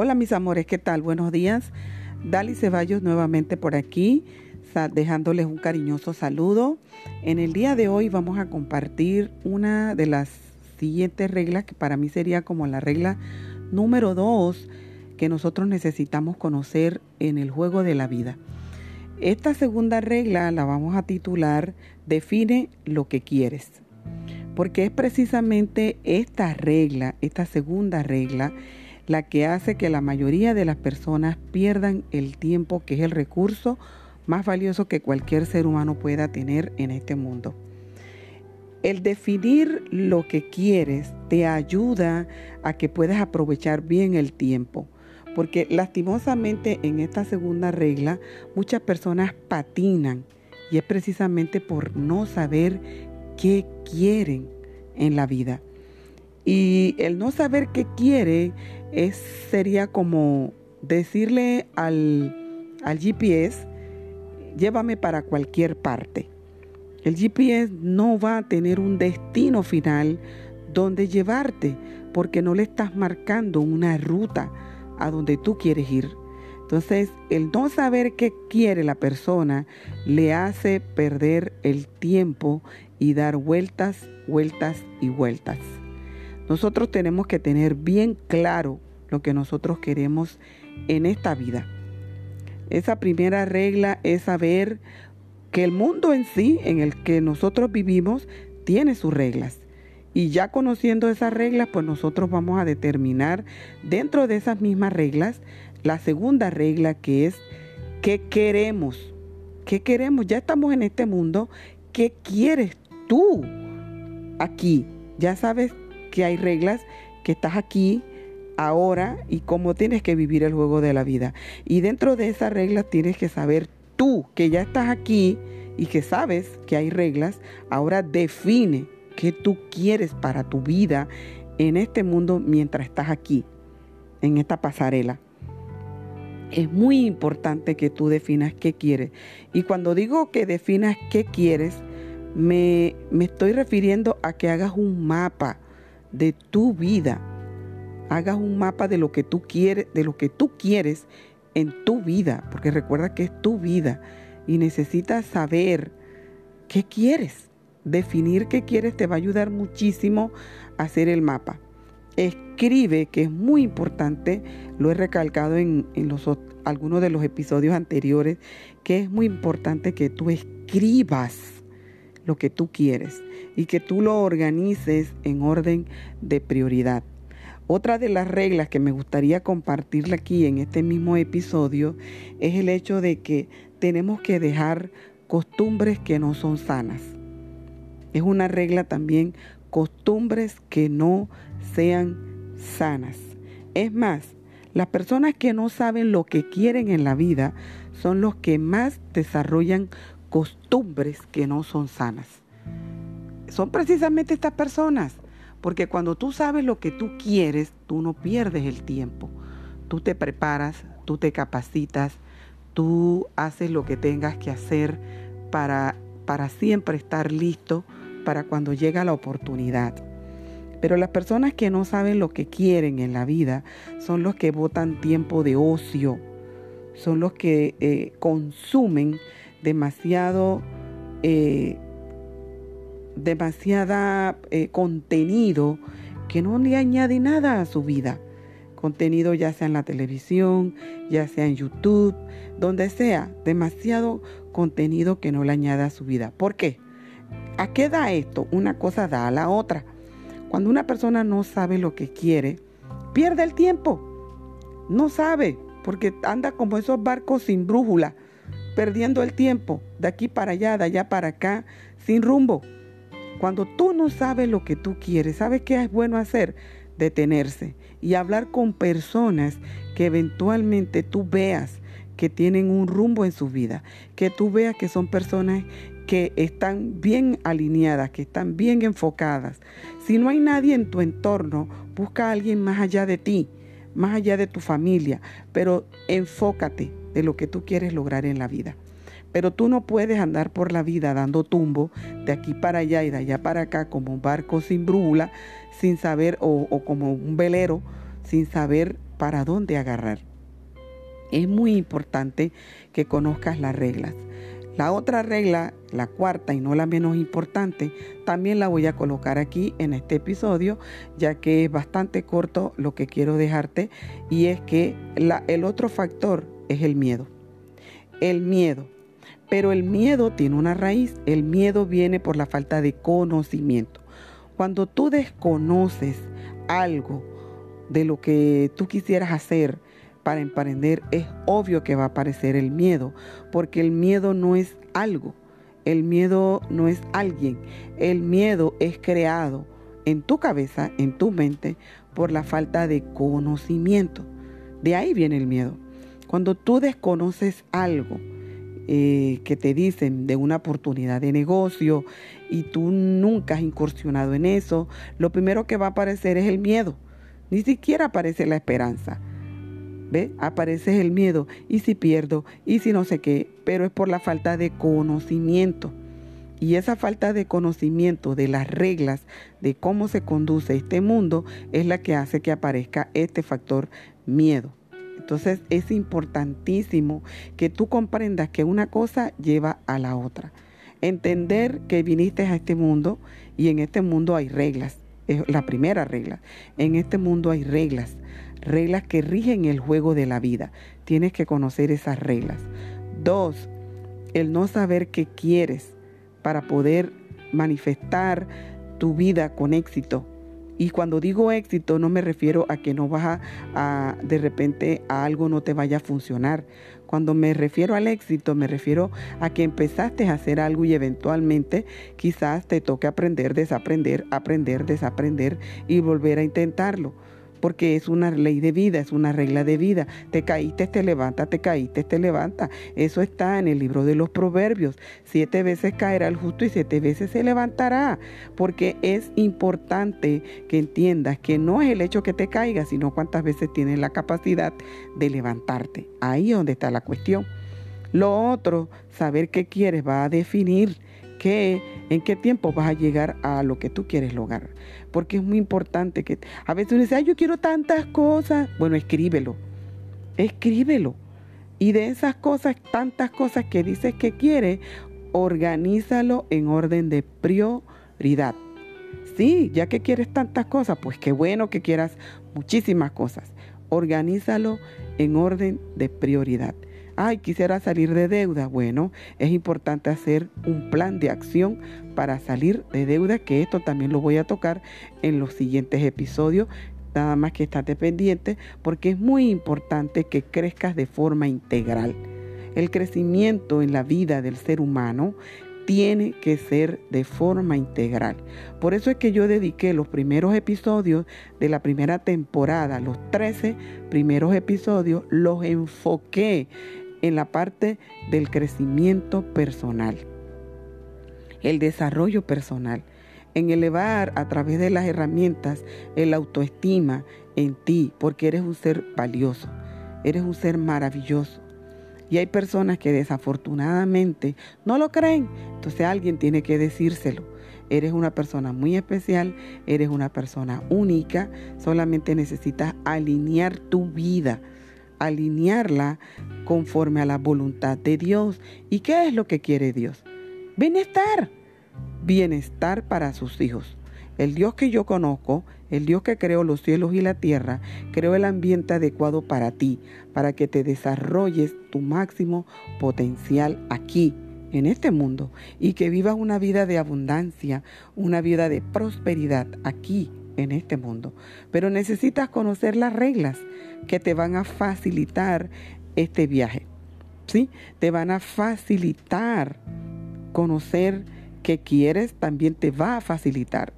Hola mis amores, ¿qué tal? Buenos días. Dali Ceballos nuevamente por aquí, dejándoles un cariñoso saludo. En el día de hoy vamos a compartir una de las siguientes reglas que para mí sería como la regla número dos que nosotros necesitamos conocer en el juego de la vida. Esta segunda regla la vamos a titular Define lo que quieres. Porque es precisamente esta regla, esta segunda regla, la que hace que la mayoría de las personas pierdan el tiempo, que es el recurso más valioso que cualquier ser humano pueda tener en este mundo. El definir lo que quieres te ayuda a que puedas aprovechar bien el tiempo, porque lastimosamente en esta segunda regla muchas personas patinan y es precisamente por no saber qué quieren en la vida. Y el no saber qué quiere es, sería como decirle al, al GPS, llévame para cualquier parte. El GPS no va a tener un destino final donde llevarte porque no le estás marcando una ruta a donde tú quieres ir. Entonces, el no saber qué quiere la persona le hace perder el tiempo y dar vueltas, vueltas y vueltas. Nosotros tenemos que tener bien claro lo que nosotros queremos en esta vida. Esa primera regla es saber que el mundo en sí, en el que nosotros vivimos, tiene sus reglas. Y ya conociendo esas reglas, pues nosotros vamos a determinar dentro de esas mismas reglas la segunda regla que es ¿qué queremos? ¿Qué queremos? Ya estamos en este mundo. ¿Qué quieres tú aquí? Ya sabes que hay reglas, que estás aquí ahora y cómo tienes que vivir el juego de la vida. Y dentro de esas reglas tienes que saber tú que ya estás aquí y que sabes que hay reglas, ahora define qué tú quieres para tu vida en este mundo mientras estás aquí, en esta pasarela. Es muy importante que tú definas qué quieres. Y cuando digo que definas qué quieres, me, me estoy refiriendo a que hagas un mapa de tu vida. Hagas un mapa de lo que tú quieres, de lo que tú quieres en tu vida, porque recuerda que es tu vida y necesitas saber qué quieres. Definir qué quieres te va a ayudar muchísimo a hacer el mapa. Escribe, que es muy importante, lo he recalcado en, en los, algunos de los episodios anteriores, que es muy importante que tú escribas lo que tú quieres y que tú lo organices en orden de prioridad. Otra de las reglas que me gustaría compartirle aquí en este mismo episodio es el hecho de que tenemos que dejar costumbres que no son sanas. Es una regla también costumbres que no sean sanas. Es más, las personas que no saben lo que quieren en la vida son los que más desarrollan costumbres que no son sanas. Son precisamente estas personas, porque cuando tú sabes lo que tú quieres, tú no pierdes el tiempo. Tú te preparas, tú te capacitas, tú haces lo que tengas que hacer para, para siempre estar listo para cuando llega la oportunidad. Pero las personas que no saben lo que quieren en la vida son los que botan tiempo de ocio, son los que eh, consumen demasiado, eh, demasiada eh, contenido que no le añade nada a su vida. Contenido ya sea en la televisión, ya sea en YouTube, donde sea, demasiado contenido que no le añade a su vida. ¿Por qué? ¿A qué da esto? Una cosa da a la otra. Cuando una persona no sabe lo que quiere, pierde el tiempo. No sabe, porque anda como esos barcos sin brújula perdiendo el tiempo de aquí para allá, de allá para acá, sin rumbo. Cuando tú no sabes lo que tú quieres, ¿sabes qué es bueno hacer? Detenerse y hablar con personas que eventualmente tú veas que tienen un rumbo en su vida, que tú veas que son personas que están bien alineadas, que están bien enfocadas. Si no hay nadie en tu entorno, busca a alguien más allá de ti, más allá de tu familia, pero enfócate, de lo que tú quieres lograr en la vida. Pero tú no puedes andar por la vida dando tumbo de aquí para allá y de allá para acá como un barco sin brújula, sin saber, o, como un velero, sin saber para dónde agarrar. Es muy importante que conozcas las reglas. La otra regla, la cuarta y no la menos importante, también la voy a colocar aquí en este episodio, ya que es bastante corto lo que quiero dejarte, y es que el otro factor es el miedo. El miedo. Pero el miedo tiene una raíz. El miedo viene por la falta de conocimiento. Cuando tú desconoces algo de lo que tú quisieras hacer, para emprender, es obvio que va a aparecer el miedo, porque el miedo no es algo, el miedo no es alguien, el miedo es creado en tu cabeza, en tu mente, por la falta de conocimiento. De ahí viene el miedo. Cuando tú desconoces algo, eh, que te dicen de una oportunidad de negocio y tú nunca has incursionado en eso, lo primero que va a aparecer es el miedo. Ni siquiera aparece la esperanza. ¿Ve? Aparece el miedo. ¿Y si pierdo? ¿Y si no sé qué? Pero es por la falta de conocimiento. Y esa falta de conocimiento de las reglas de cómo se conduce este mundo es la que hace que aparezca este factor miedo. Entonces es importantísimo que tú comprendas que una cosa lleva a la otra. Entender que viniste a este mundo y en este mundo hay reglas. Es la primera regla. En este mundo hay reglas reglas que rigen el juego de la vida. Tienes que conocer esas reglas. Dos, el no saber qué quieres para poder manifestar tu vida con éxito. Y cuando digo éxito no me refiero a que no vas a, de repente a algo no te vaya a funcionar. Cuando me refiero al éxito me refiero a que empezaste a hacer algo y eventualmente quizás te toque aprender, desaprender, aprender, desaprender y volver a intentarlo porque es una ley de vida, es una regla de vida. Te caíste, te levanta, te caíste, te levanta. Eso está en el libro de los proverbios. Siete veces caerá el justo y siete veces se levantará, porque es importante que entiendas que no es el hecho que te caigas, sino cuántas veces tienes la capacidad de levantarte. Ahí es donde está la cuestión. Lo otro, saber qué quieres va a definir qué, en qué tiempo vas a llegar a lo que tú quieres lograr porque es muy importante que a veces uno dice, ay, yo quiero tantas cosas. Bueno, escríbelo, escríbelo. Y de esas cosas, tantas cosas que dices que quiere, organízalo en orden de prioridad. Sí, ya que quieres tantas cosas, pues qué bueno que quieras muchísimas cosas. Organízalo en orden de prioridad ay, quisiera salir de deuda. Bueno, es importante hacer un plan de acción para salir de deuda, que esto también lo voy a tocar en los siguientes episodios. Nada más que estate pendiente porque es muy importante que crezcas de forma integral. El crecimiento en la vida del ser humano tiene que ser de forma integral. Por eso es que yo dediqué los primeros episodios de la primera temporada, los 13 primeros episodios, los enfoqué en la parte del crecimiento personal, el desarrollo personal, en elevar a través de las herramientas el autoestima en ti, porque eres un ser valioso, eres un ser maravilloso. Y hay personas que desafortunadamente no lo creen, entonces alguien tiene que decírselo. Eres una persona muy especial, eres una persona única, solamente necesitas alinear tu vida alinearla conforme a la voluntad de Dios. ¿Y qué es lo que quiere Dios? Bienestar. Bienestar para sus hijos. El Dios que yo conozco, el Dios que creó los cielos y la tierra, creó el ambiente adecuado para ti, para que te desarrolles tu máximo potencial aquí, en este mundo, y que vivas una vida de abundancia, una vida de prosperidad aquí, en este mundo. Pero necesitas conocer las reglas que te van a facilitar este viaje. ¿Sí? Te van a facilitar conocer qué quieres, también te va a facilitar.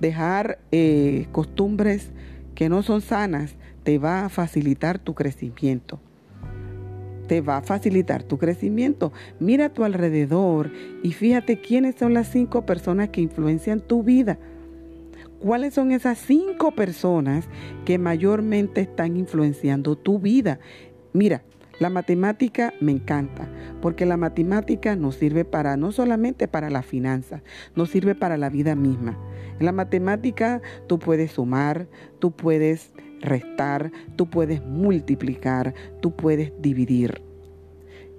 Dejar eh, costumbres que no son sanas te va a facilitar tu crecimiento. Te va a facilitar tu crecimiento. Mira a tu alrededor y fíjate quiénes son las cinco personas que influencian tu vida ¿Cuáles son esas cinco personas que mayormente están influenciando tu vida? Mira, la matemática me encanta, porque la matemática nos sirve para no solamente para la finanza, nos sirve para la vida misma. En la matemática tú puedes sumar, tú puedes restar, tú puedes multiplicar, tú puedes dividir.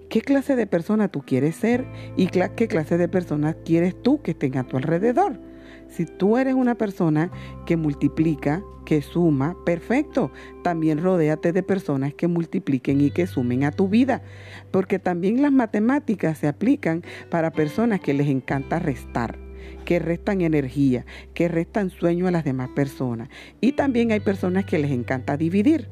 ¿Qué clase de persona tú quieres ser y qué clase de persona quieres tú que estén a tu alrededor? Si tú eres una persona que multiplica, que suma, perfecto. También rodéate de personas que multipliquen y que sumen a tu vida. Porque también las matemáticas se aplican para personas que les encanta restar que restan energía, que restan sueño a las demás personas. Y también hay personas que les encanta dividir.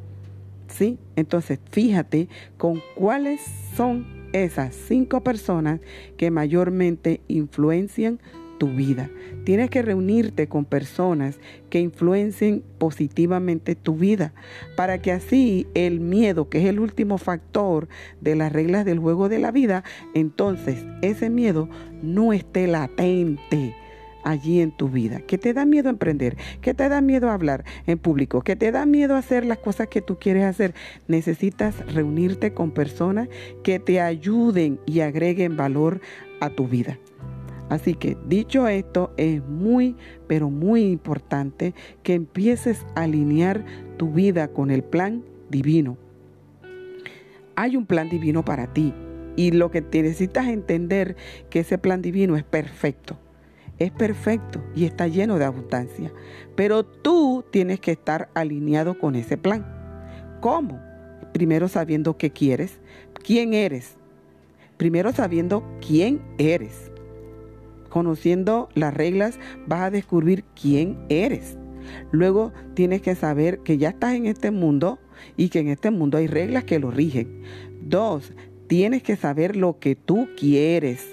¿Sí? Entonces, fíjate con cuáles son esas cinco personas que mayormente influencian tu vida. Tienes que reunirte con personas que influencien positivamente tu vida para que así el miedo, que es el último factor de las reglas del juego de la vida, entonces ese miedo no esté latente allí en tu vida, que te da miedo emprender, que te da miedo hablar en público, que te da miedo hacer las cosas que tú quieres hacer, necesitas reunirte con personas que te ayuden y agreguen valor a tu vida. Así que dicho esto, es muy, pero muy importante que empieces a alinear tu vida con el plan divino. Hay un plan divino para ti y lo que necesitas entender que ese plan divino es perfecto. Es perfecto y está lleno de abundancia. Pero tú tienes que estar alineado con ese plan. ¿Cómo? Primero sabiendo qué quieres, quién eres. Primero sabiendo quién eres Conociendo las reglas vas a descubrir quién eres. Luego tienes que saber que ya estás en este mundo y que en este mundo hay reglas que lo rigen. Dos, tienes que saber lo que tú quieres.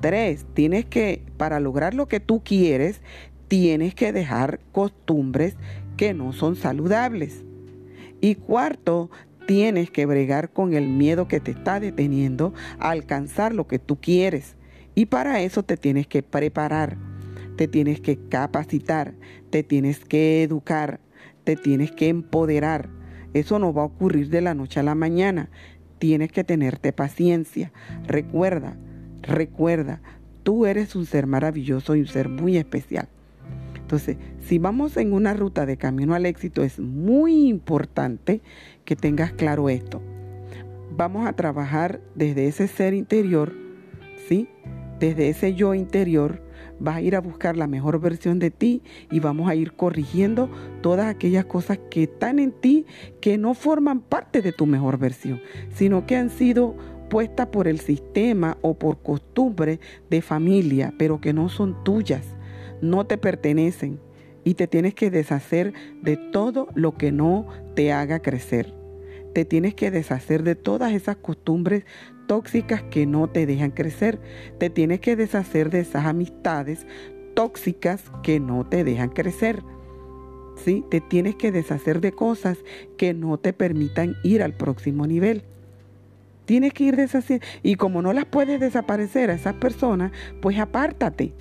Tres, tienes que, para lograr lo que tú quieres, tienes que dejar costumbres que no son saludables. Y cuarto, tienes que bregar con el miedo que te está deteniendo a alcanzar lo que tú quieres. Y para eso te tienes que preparar, te tienes que capacitar, te tienes que educar, te tienes que empoderar. Eso no va a ocurrir de la noche a la mañana. Tienes que tenerte paciencia. Recuerda, recuerda, tú eres un ser maravilloso y un ser muy especial. Entonces, si vamos en una ruta de camino al éxito, es muy importante que tengas claro esto. Vamos a trabajar desde ese ser interior, ¿sí? Desde ese yo interior, vas a ir a buscar la mejor versión de ti y vamos a ir corrigiendo todas aquellas cosas que están en ti que no forman parte de tu mejor versión, sino que han sido puestas por el sistema o por costumbre de familia, pero que no son tuyas, no te pertenecen y te tienes que deshacer de todo lo que no te haga crecer. Te tienes que deshacer de todas esas costumbres tóxicas que no te dejan crecer. Te tienes que deshacer de esas amistades tóxicas que no te dejan crecer. ¿Sí? Te tienes que deshacer de cosas que no te permitan ir al próximo nivel. Tienes que ir deshaciendo. Y como no las puedes desaparecer a esas personas, pues apártate.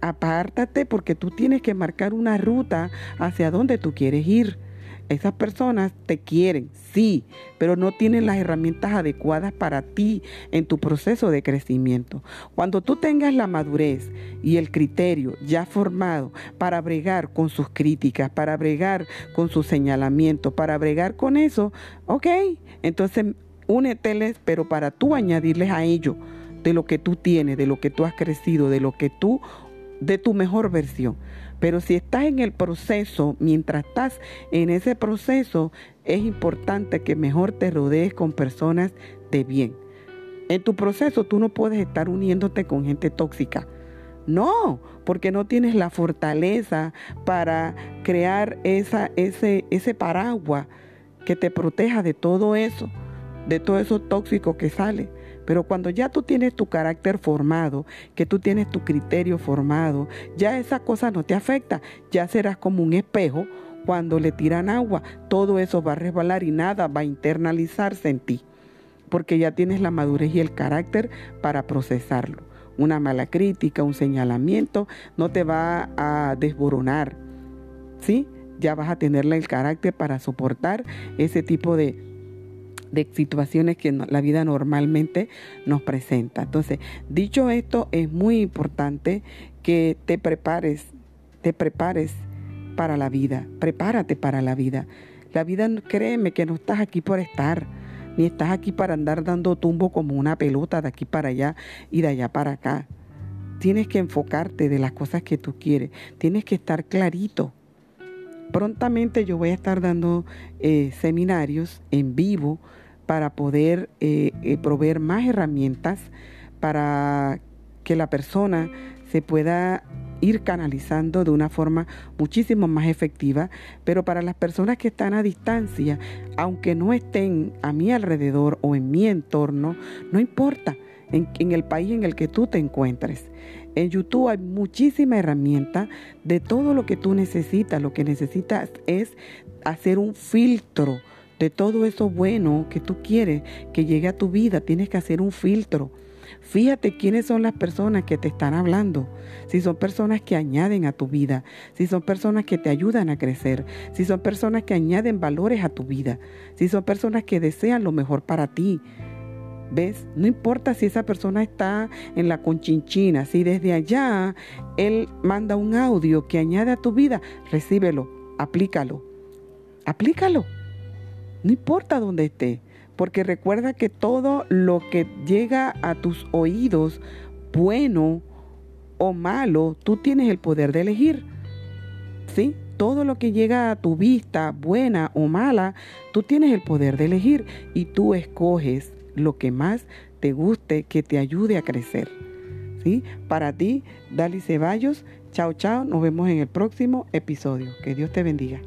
Apártate porque tú tienes que marcar una ruta hacia donde tú quieres ir. Esas personas te quieren, sí, pero no tienen las herramientas adecuadas para ti en tu proceso de crecimiento. Cuando tú tengas la madurez y el criterio ya formado para bregar con sus críticas, para bregar con sus señalamientos, para bregar con eso, ok, entonces úneteles, pero para tú añadirles a ello de lo que tú tienes, de lo que tú has crecido, de lo que tú, de tu mejor versión. Pero si estás en el proceso, mientras estás en ese proceso, es importante que mejor te rodees con personas de bien. En tu proceso tú no puedes estar uniéndote con gente tóxica. No, porque no tienes la fortaleza para crear esa, ese, ese paraguas que te proteja de todo eso, de todo eso tóxico que sale. Pero cuando ya tú tienes tu carácter formado, que tú tienes tu criterio formado, ya esa cosa no te afecta, ya serás como un espejo cuando le tiran agua, todo eso va a resbalar y nada va a internalizarse en ti, porque ya tienes la madurez y el carácter para procesarlo. Una mala crítica, un señalamiento, no te va a desboronar, ¿sí? Ya vas a tenerle el carácter para soportar ese tipo de de situaciones que la vida normalmente nos presenta. Entonces, dicho esto, es muy importante que te prepares, te prepares para la vida, prepárate para la vida. La vida, créeme que no estás aquí por estar, ni estás aquí para andar dando tumbo como una pelota de aquí para allá y de allá para acá. Tienes que enfocarte de las cosas que tú quieres, tienes que estar clarito. Prontamente yo voy a estar dando eh, seminarios en vivo para poder eh, eh, proveer más herramientas para que la persona se pueda ir canalizando de una forma muchísimo más efectiva, pero para las personas que están a distancia, aunque no estén a mi alrededor o en mi entorno, no importa en, en el país en el que tú te encuentres. En YouTube hay muchísima herramienta de todo lo que tú necesitas. Lo que necesitas es hacer un filtro de todo eso bueno que tú quieres que llegue a tu vida. Tienes que hacer un filtro. Fíjate quiénes son las personas que te están hablando. Si son personas que añaden a tu vida, si son personas que te ayudan a crecer, si son personas que añaden valores a tu vida, si son personas que desean lo mejor para ti. ¿Ves? No importa si esa persona está en la conchinchina, si desde allá él manda un audio que añade a tu vida, recíbelo, aplícalo. Aplícalo. No importa dónde esté, porque recuerda que todo lo que llega a tus oídos, bueno o malo, tú tienes el poder de elegir. ¿Sí? Todo lo que llega a tu vista, buena o mala, tú tienes el poder de elegir y tú escoges lo que más te guste, que te ayude a crecer. ¿Sí? Para ti, Dali Ceballos, chao chao, nos vemos en el próximo episodio. Que Dios te bendiga.